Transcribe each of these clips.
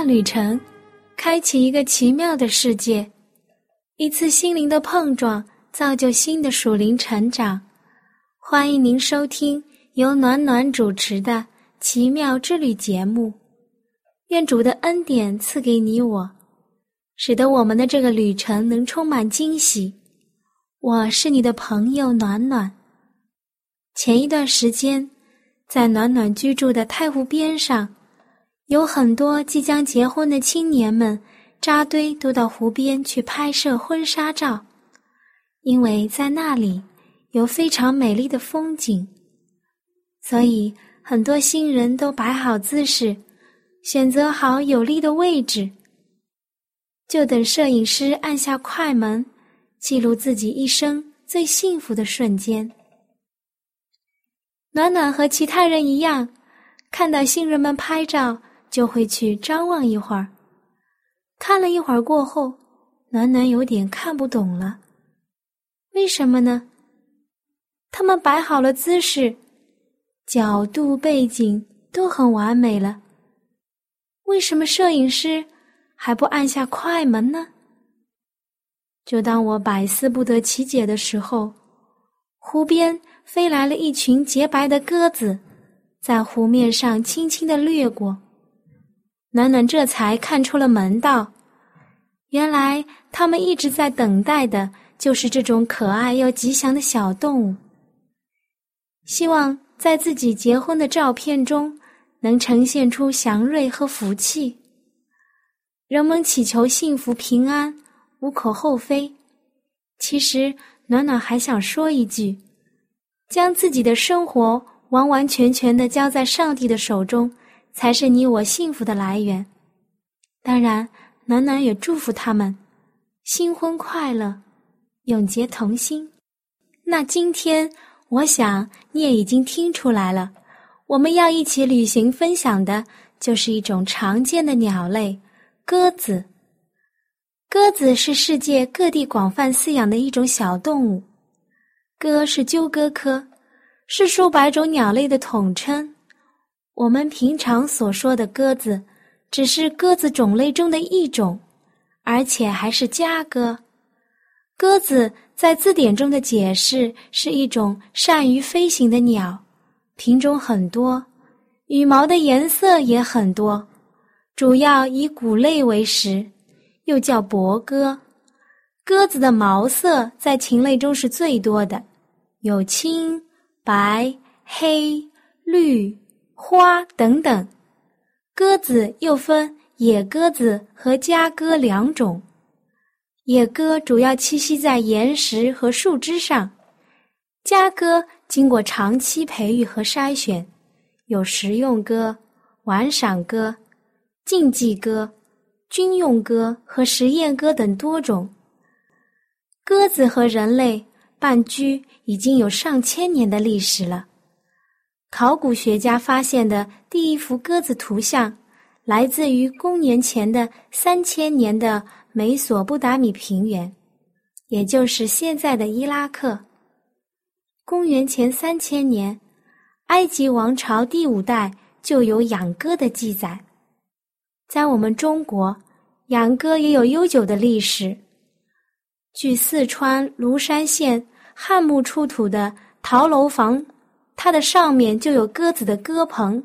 段旅程，开启一个奇妙的世界；一次心灵的碰撞，造就新的属灵成长。欢迎您收听由暖暖主持的《奇妙之旅》节目。愿主的恩典赐给你我，使得我们的这个旅程能充满惊喜。我是你的朋友暖暖。前一段时间，在暖暖居住的太湖边上，有很多即将结婚的青年们扎堆，都到湖边去拍摄婚纱照，因为在那里有非常美丽的风景，所以很多新人都摆好姿势，选择好有利的位置，就等摄影师按下快门。记录自己一生最幸福的瞬间。暖暖和其他人一样，看到新人们拍照，就会去张望一会儿。看了一会儿过后，暖暖有点看不懂了。为什么呢？他们摆好了姿势，角度、背景都很完美了，为什么摄影师还不按下快门呢？就当我百思不得其解的时候，湖边飞来了一群洁白的鸽子，在湖面上轻轻的掠过。暖暖这才看出了门道，原来他们一直在等待的就是这种可爱又吉祥的小动物，希望在自己结婚的照片中能呈现出祥瑞和福气。人们祈求幸福平安。无可厚非，其实暖暖还想说一句：将自己的生活完完全全的交在上帝的手中，才是你我幸福的来源。当然，暖暖也祝福他们新婚快乐，永结同心。那今天，我想你也已经听出来了，我们要一起旅行分享的，就是一种常见的鸟类——鸽子。鸽子是世界各地广泛饲养的一种小动物。鸽是鸠鸽科，是数百种鸟类的统称。我们平常所说的鸽子，只是鸽子种类中的一种，而且还是家鸽。鸽子在字典中的解释是一种善于飞行的鸟，品种很多，羽毛的颜色也很多，主要以谷类为食。又叫伯鸽，鸽子的毛色在禽类中是最多的，有青、白、黑、绿、花等等。鸽子又分野鸽子和家鸽两种，野鸽主要栖息在岩石和树枝上，家鸽经过长期培育和筛选，有食用鸽、玩赏鸽、竞技鸽。军用鸽和实验鸽等多种。鸽子和人类伴居已经有上千年的历史了。考古学家发现的第一幅鸽子图像，来自于公元前的三千年的美索不达米平原，也就是现在的伊拉克。公元前三千年，埃及王朝第五代就有养鸽的记载。在我们中国，养鸽也有悠久的历史。据四川芦山县汉墓出土的陶楼房，它的上面就有鸽子的鸽棚，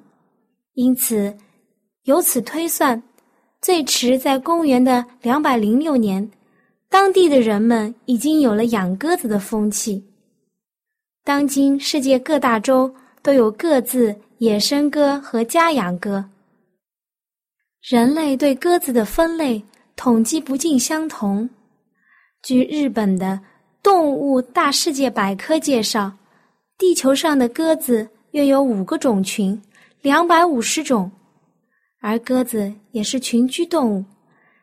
因此由此推算，最迟在公元的两百零六年，当地的人们已经有了养鸽子的风气。当今世界各大洲都有各自野生鸽和家养鸽。人类对鸽子的分类统计不尽相同。据日本的《动物大世界百科》介绍，地球上的鸽子约有五个种群，两百五十种。而鸽子也是群居动物，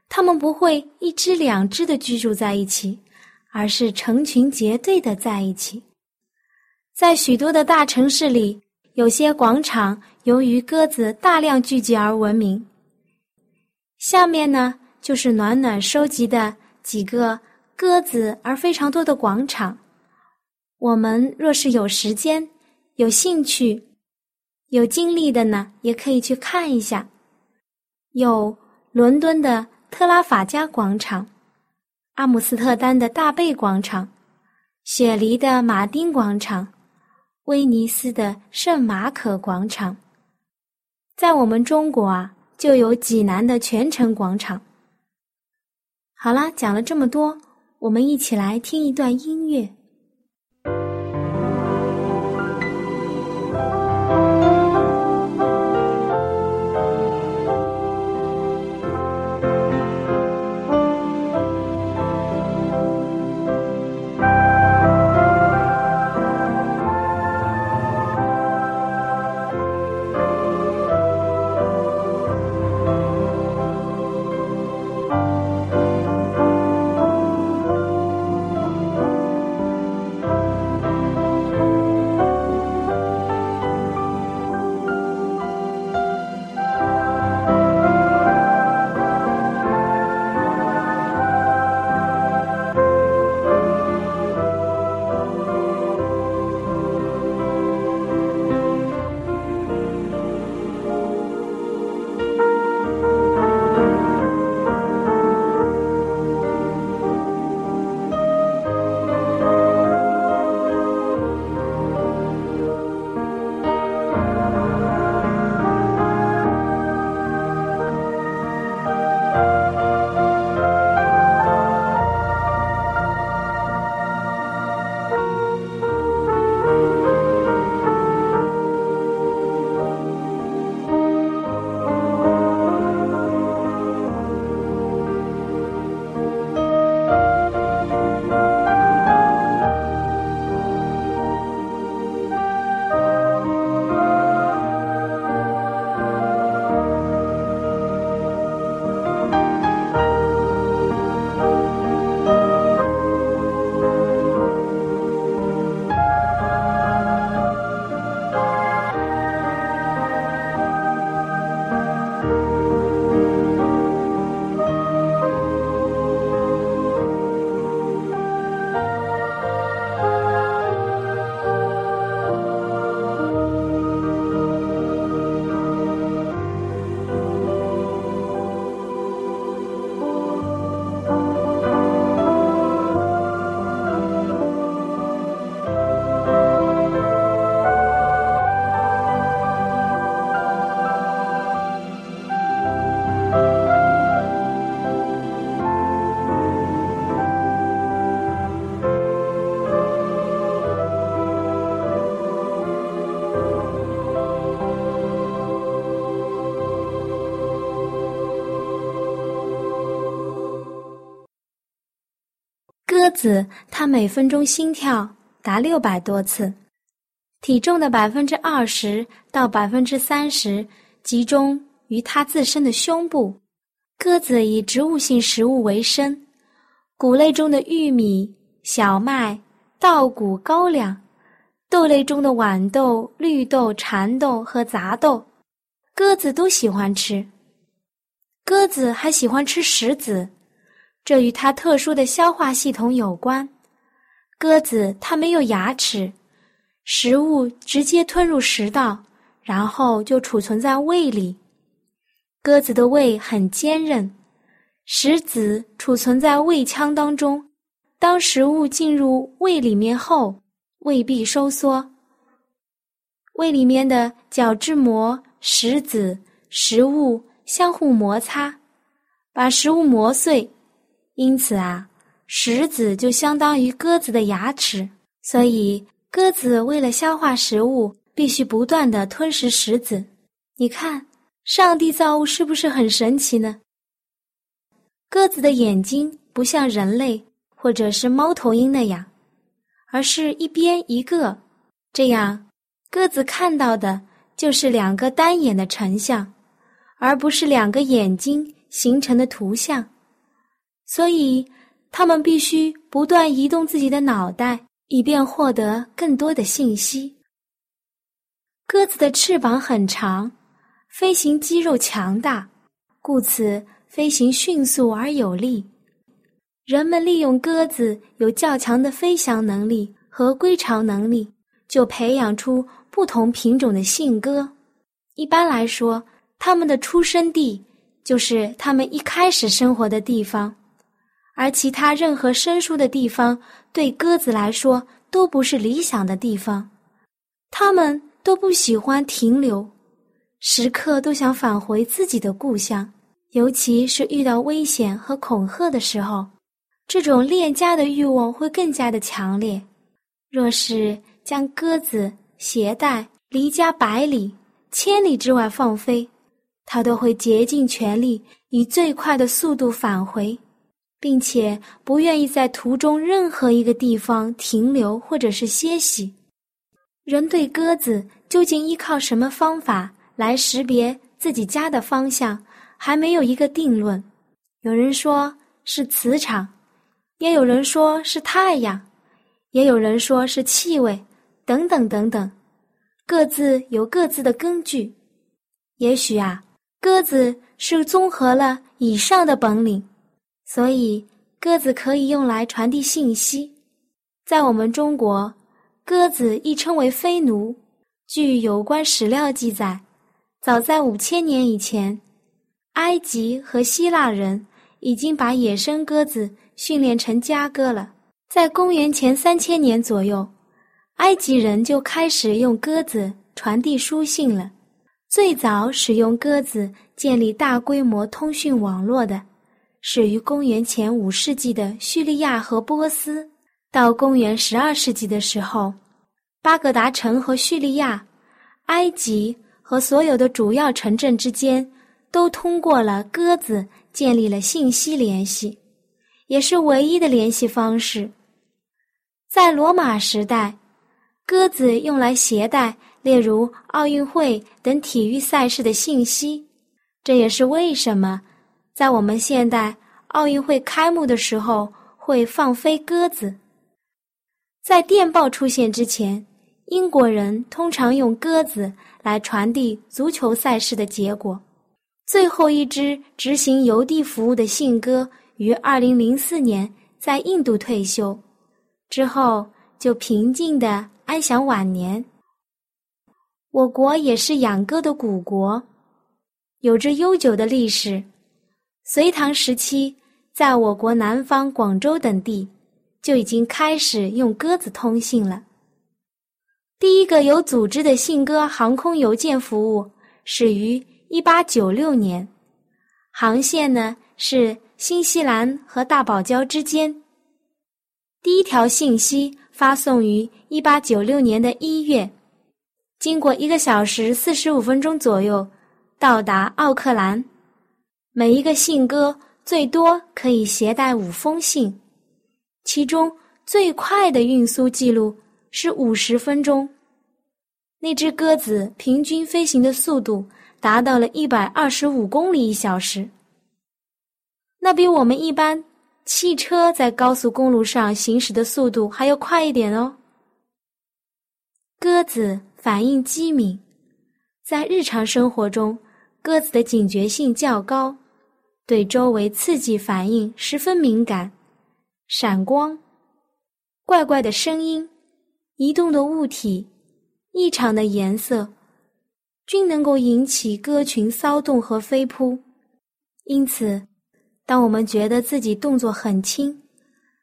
它们不会一只两只的居住在一起，而是成群结队的在一起。在许多的大城市里，有些广场由于鸽子大量聚集而闻名。下面呢，就是暖暖收集的几个鸽子而非常多的广场。我们若是有时间、有兴趣、有精力的呢，也可以去看一下。有伦敦的特拉法加广场、阿姆斯特丹的大贝广场、雪梨的马丁广场、威尼斯的圣马可广场。在我们中国啊，就有济南的泉城广场。好啦，讲了这么多，我们一起来听一段音乐。子它每分钟心跳达六百多次，体重的百分之二十到百分之三十集中于它自身的胸部。鸽子以植物性食物为生，谷类中的玉米、小麦、稻谷、高粱，豆类中的豌豆、绿豆、蚕豆和杂豆，鸽子都喜欢吃。鸽子还喜欢吃石子。这与它特殊的消化系统有关。鸽子它没有牙齿，食物直接吞入食道，然后就储存在胃里。鸽子的胃很坚韧，食子储存在胃腔当中。当食物进入胃里面后，胃壁收缩，胃里面的角质膜、食子、食物相互摩擦，把食物磨碎。因此啊，石子就相当于鸽子的牙齿，所以鸽子为了消化食物，必须不断的吞食石子。你看，上帝造物是不是很神奇呢？鸽子的眼睛不像人类或者是猫头鹰那样，而是一边一个，这样鸽子看到的就是两个单眼的成像，而不是两个眼睛形成的图像。所以，它们必须不断移动自己的脑袋，以便获得更多的信息。鸽子的翅膀很长，飞行肌肉强大，故此飞行迅速而有力。人们利用鸽子有较强的飞翔能力和归巢能力，就培养出不同品种的信鸽。一般来说，它们的出生地就是它们一开始生活的地方，而其他任何生疏的地方对鸽子来说都不是理想的地方。它们。都不喜欢停留，时刻都想返回自己的故乡，尤其是遇到危险和恐吓的时候，这种恋家的欲望会更加的强烈。若是将鸽子携带离家百里、千里之外放飞，它都会竭尽全力以最快的速度返回，并且不愿意在途中任何一个地方停留或者是歇息。人对鸽子究竟依靠什么方法来识别自己家的方向，还没有一个定论。有人说是磁场，也有人说是太阳，也有人说是气味，等等等等，各自有各自的根据。也许啊，鸽子是综合了以上的本领，所以鸽子可以用来传递信息。在我们中国。鸽子亦称为飞奴。据有关史料记载，早在五千年以前，埃及和希腊人已经把野生鸽子训练成家鸽了。在公元前三千年左右，埃及人就开始用鸽子传递书信了。最早使用鸽子建立大规模通讯网络的，始于公元前五世纪的叙利亚和波斯。到公元十二世纪的时候，巴格达城和叙利亚、埃及和所有的主要城镇之间都通过了鸽子建立了信息联系，也是唯一的联系方式。在罗马时代，鸽子用来携带例如奥运会等体育赛事的信息，这也是为什么在我们现代奥运会开幕的时候会放飞鸽子。在电报出现之前，英国人通常用鸽子来传递足球赛事的结果。最后一只执行邮递服务的信鸽于二零零四年在印度退休，之后就平静的安享晚年。我国也是养鸽的古国，有着悠久的历史。隋唐时期，在我国南方广州等地。就已经开始用鸽子通信了。第一个有组织的信鸽航空邮件服务始于一八九六年，航线呢是新西兰和大堡礁之间。第一条信息发送于一八九六年的一月，经过一个小时四十五分钟左右到达奥克兰。每一个信鸽最多可以携带五封信。其中最快的运输记录是五十分钟，那只鸽子平均飞行的速度达到了一百二十五公里一小时，那比我们一般汽车在高速公路上行驶的速度还要快一点哦。鸽子反应机敏，在日常生活中，鸽子的警觉性较高，对周围刺激反应十分敏感。闪光、怪怪的声音、移动的物体、异常的颜色，均能够引起鸽群骚动和飞扑。因此，当我们觉得自己动作很轻，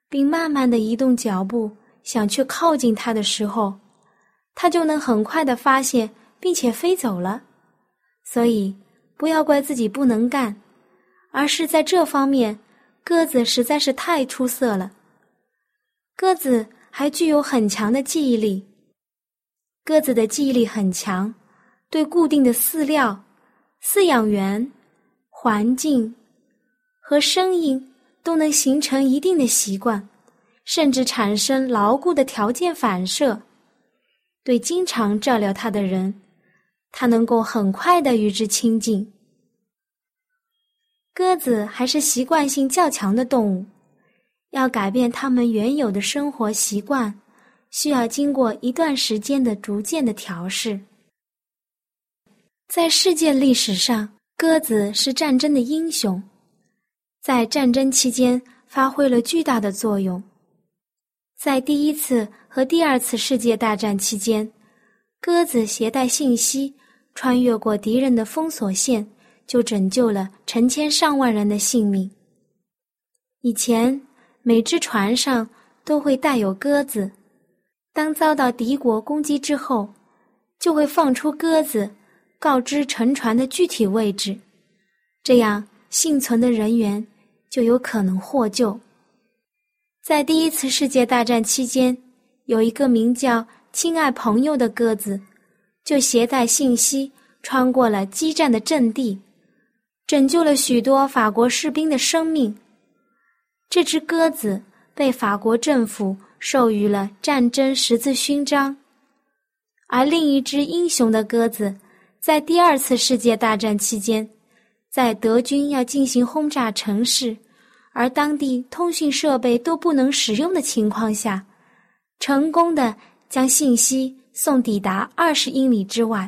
并慢慢的移动脚步想去靠近它的时候，它就能很快的发现并且飞走了。所以，不要怪自己不能干，而是在这方面。鸽子实在是太出色了。鸽子还具有很强的记忆力。鸽子的记忆力很强，对固定的饲料、饲养员、环境和声音都能形成一定的习惯，甚至产生牢固的条件反射。对经常照料它的人，它能够很快的与之亲近。鸽子还是习惯性较强的动物，要改变它们原有的生活习惯，需要经过一段时间的逐渐的调试。在世界历史上，鸽子是战争的英雄，在战争期间发挥了巨大的作用。在第一次和第二次世界大战期间，鸽子携带信息，穿越过敌人的封锁线。就拯救了成千上万人的性命。以前每只船上都会带有鸽子，当遭到敌国攻击之后，就会放出鸽子，告知沉船的具体位置，这样幸存的人员就有可能获救。在第一次世界大战期间，有一个名叫“亲爱朋友”的鸽子，就携带信息穿过了激战的阵地。拯救了许多法国士兵的生命。这只鸽子被法国政府授予了战争十字勋章，而另一只英雄的鸽子，在第二次世界大战期间，在德军要进行轰炸城市，而当地通讯设备都不能使用的情况下，成功的将信息送抵达二十英里之外。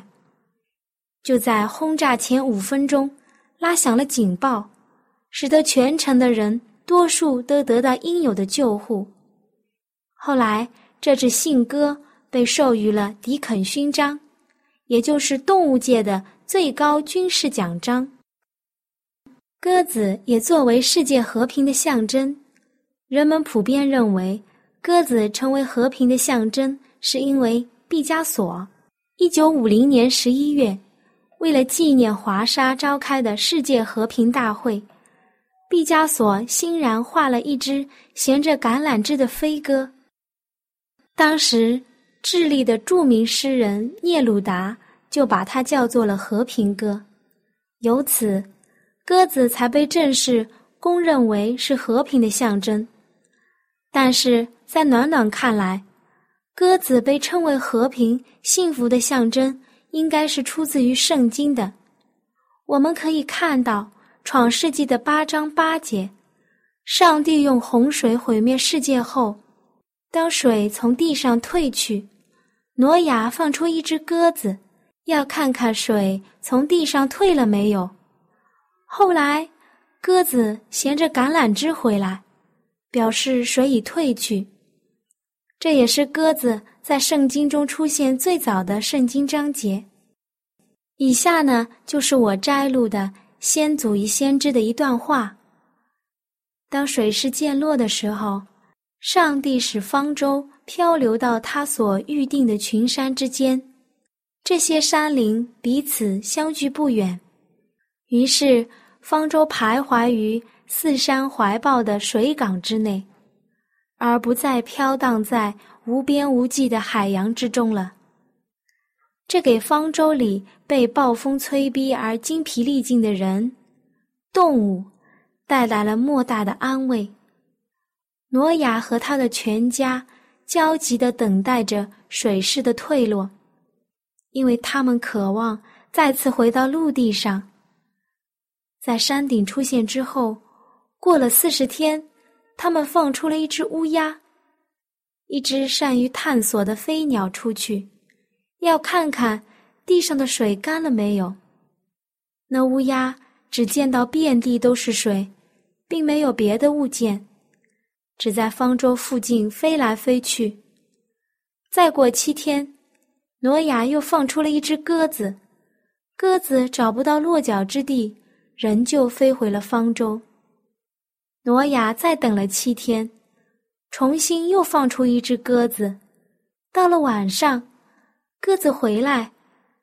就在轰炸前五分钟。拉响了警报，使得全城的人多数都得到应有的救护。后来，这只信鸽被授予了迪肯勋章，也就是动物界的最高军事奖章。鸽子也作为世界和平的象征，人们普遍认为，鸽子成为和平的象征，是因为毕加索。一九五零年十一月。为了纪念华沙召开的世界和平大会，毕加索欣然画了一只衔着橄榄枝的飞鸽。当时，智利的著名诗人聂鲁达就把它叫做了和平鸽，由此，鸽子才被正式公认为是和平的象征。但是在暖暖看来，鸽子被称为和平、幸福的象征。应该是出自于圣经的。我们可以看到《创世纪》的八章八节，上帝用洪水毁灭世界后，当水从地上退去，挪亚放出一只鸽子，要看看水从地上退了没有。后来，鸽子衔着橄榄枝回来，表示水已退去。这也是鸽子在圣经中出现最早的圣经章节。以下呢，就是我摘录的《先祖与先知》的一段话。当水势渐落的时候，上帝使方舟漂流到他所预定的群山之间，这些山林彼此相距不远，于是方舟徘徊于四山怀抱的水港之内。而不再飘荡在无边无际的海洋之中了。这给方舟里被暴风催逼而精疲力尽的人、动物带来了莫大的安慰。挪亚和他的全家焦急地等待着水势的退落，因为他们渴望再次回到陆地上。在山顶出现之后，过了四十天。他们放出了一只乌鸦，一只善于探索的飞鸟出去，要看看地上的水干了没有。那乌鸦只见到遍地都是水，并没有别的物件，只在方舟附近飞来飞去。再过七天，挪亚又放出了一只鸽子，鸽子找不到落脚之地，仍旧飞回了方舟。挪亚再等了七天，重新又放出一只鸽子。到了晚上，鸽子回来，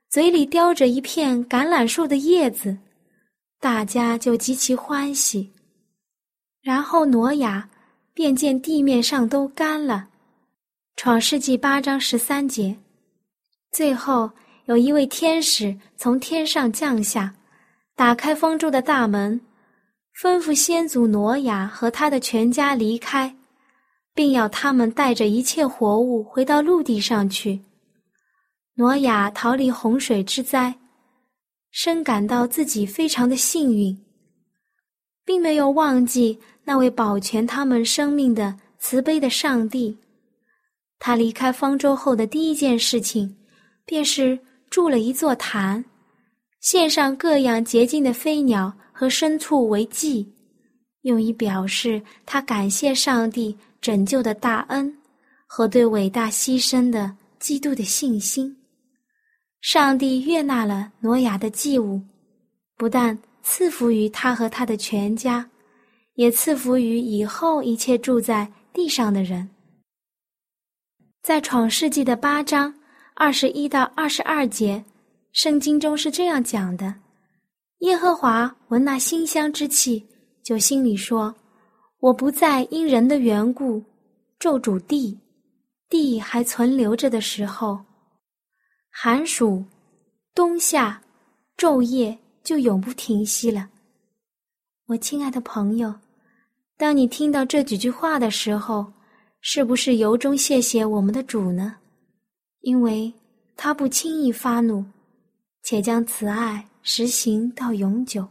嘴里叼着一片橄榄树的叶子，大家就极其欢喜。然后挪亚便见地面上都干了。创世纪八章十三节。最后有一位天使从天上降下，打开封住的大门。吩咐先祖挪亚和他的全家离开，并要他们带着一切活物回到陆地上去。挪亚逃离洪水之灾，深感到自己非常的幸运，并没有忘记那位保全他们生命的慈悲的上帝。他离开方舟后的第一件事情，便是筑了一座坛，献上各样洁净的飞鸟和牲畜为祭，用以表示他感谢上帝拯救的大恩和对伟大牺牲的基督的信心。上帝悦纳了挪亚的祭物，不但赐福于他和他的全家，也赐福于以后一切住在地上的人。在创世纪的八章二十一到二十二节，圣经中是这样讲的：耶和华闻那馨香之气，就心里说：“我不再因人的缘故咒主地，地还存留着的时候。”寒暑、冬夏、昼夜就永不停息了。我亲爱的朋友，当你听到这几句话的时候，是不是由衷谢谢我们的主呢？因为他不轻易发怒，且将慈爱实行到永久。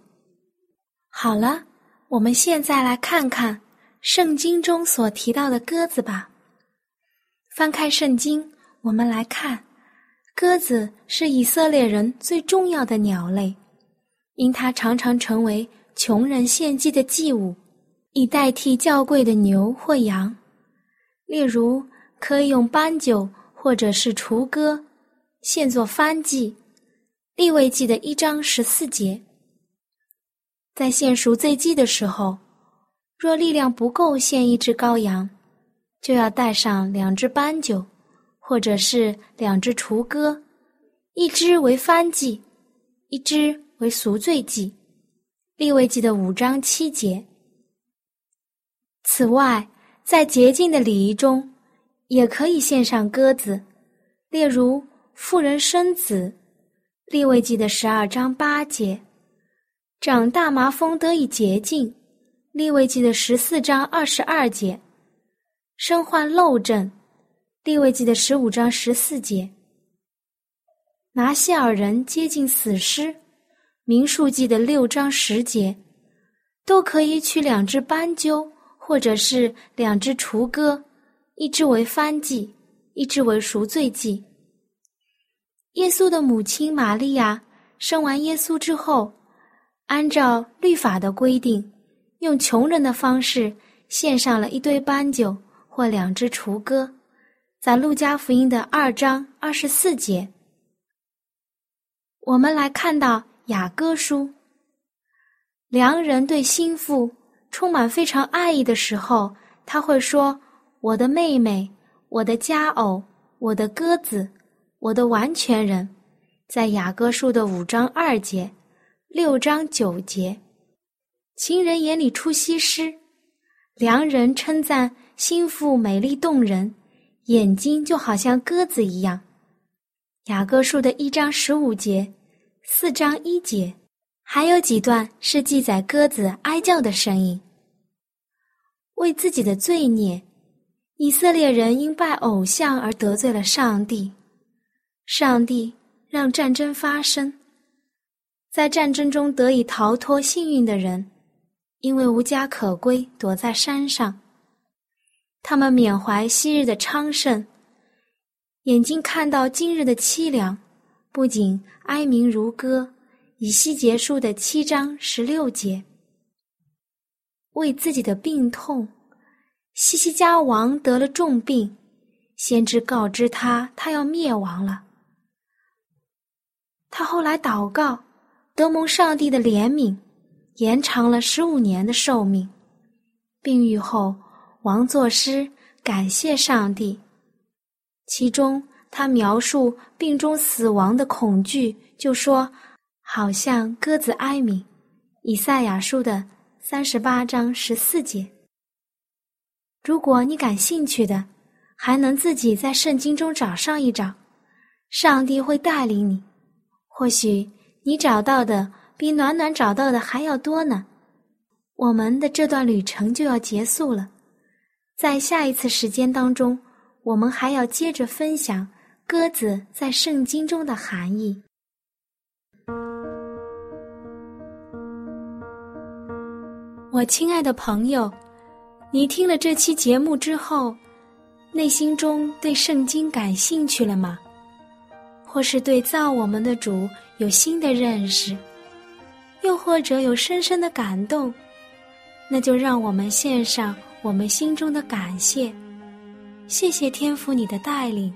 好了，我们现在来看看圣经中所提到的鸽子吧。翻开圣经，我们来看。鸽子是以色列人最重要的鸟类，因它常常成为穷人献祭的祭物，以代替较贵的牛或羊。例如，可以用斑鸠或者是雏鸽献作番祭。立位记的一章十四节，在献赎罪祭的时候，若力量不够献一只羔羊，就要带上两只斑鸠。或者是两只雏鸽，一只为番祭，一只为赎罪祭。立位记的五章七节。此外，在洁净的礼仪中，也可以献上鸽子，例如妇人生子。立位记的十二章八节。长大麻风得以洁净。立位记的十四章二十二节。身患漏症。利未记的十五章十四节，拿西尔人接近死尸；民数记的六章十节，都可以取两只斑鸠，或者是两只雏鸽，一只为番祭，一只为赎罪祭。耶稣的母亲玛利亚生完耶稣之后，按照律法的规定，用穷人的方式献上了一堆斑鸠或两只雏鸽。在路加福音的二章二十四节，我们来看到雅歌书。良人对心腹充满非常爱意的时候，他会说：“我的妹妹，我的佳偶，我的鸽子，我的完全人。”在雅歌书的五章二节、六章九节，情人眼里出西施，良人称赞心腹美丽动人。眼睛就好像鸽子一样。雅各书的一章十五节，四章一节，还有几段是记载鸽子哀叫的声音。为自己的罪孽，以色列人因拜偶像而得罪了上帝，上帝让战争发生，在战争中得以逃脱幸运的人，因为无家可归，躲在山上。他们缅怀昔日的昌盛，眼睛看到今日的凄凉，不仅哀鸣如歌。以西结束的七章十六节，为自己的病痛，西西家王得了重病，先知告知他他要灭亡了。他后来祷告，得蒙上帝的怜悯，延长了十五年的寿命。病愈后。王作诗感谢上帝，其中他描述病中死亡的恐惧，就说：“好像鸽子哀鸣。”以赛亚书的三十八章十四节。如果你感兴趣的，还能自己在圣经中找上一找，上帝会带领你。或许你找到的比暖暖找到的还要多呢。我们的这段旅程就要结束了。在下一次时间当中，我们还要接着分享鸽子在圣经中的含义。我亲爱的朋友，你听了这期节目之后，内心中对圣经感兴趣了吗？或是对造我们的主有新的认识，又或者有深深的感动？那就让我们献上我们心中的感谢，谢谢天父你的带领，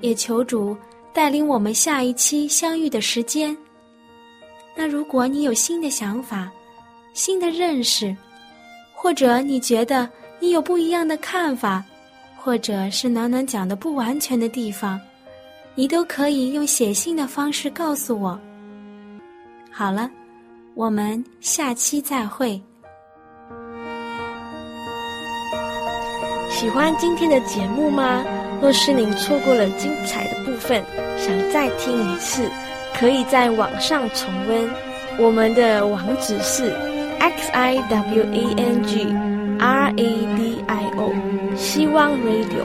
也求主带领我们下一期相遇的时间。那如果你有新的想法，新的认识，或者你觉得你有不一样的看法，或者是暖暖讲的不完全的地方，你都可以用写信的方式告诉我。好了，我们下期再会。喜欢今天的节目吗？若是您错过了精彩的部分，想再听一次，可以在网上重温。我们的网址是。x i w a n g r a d i o，希望 radio，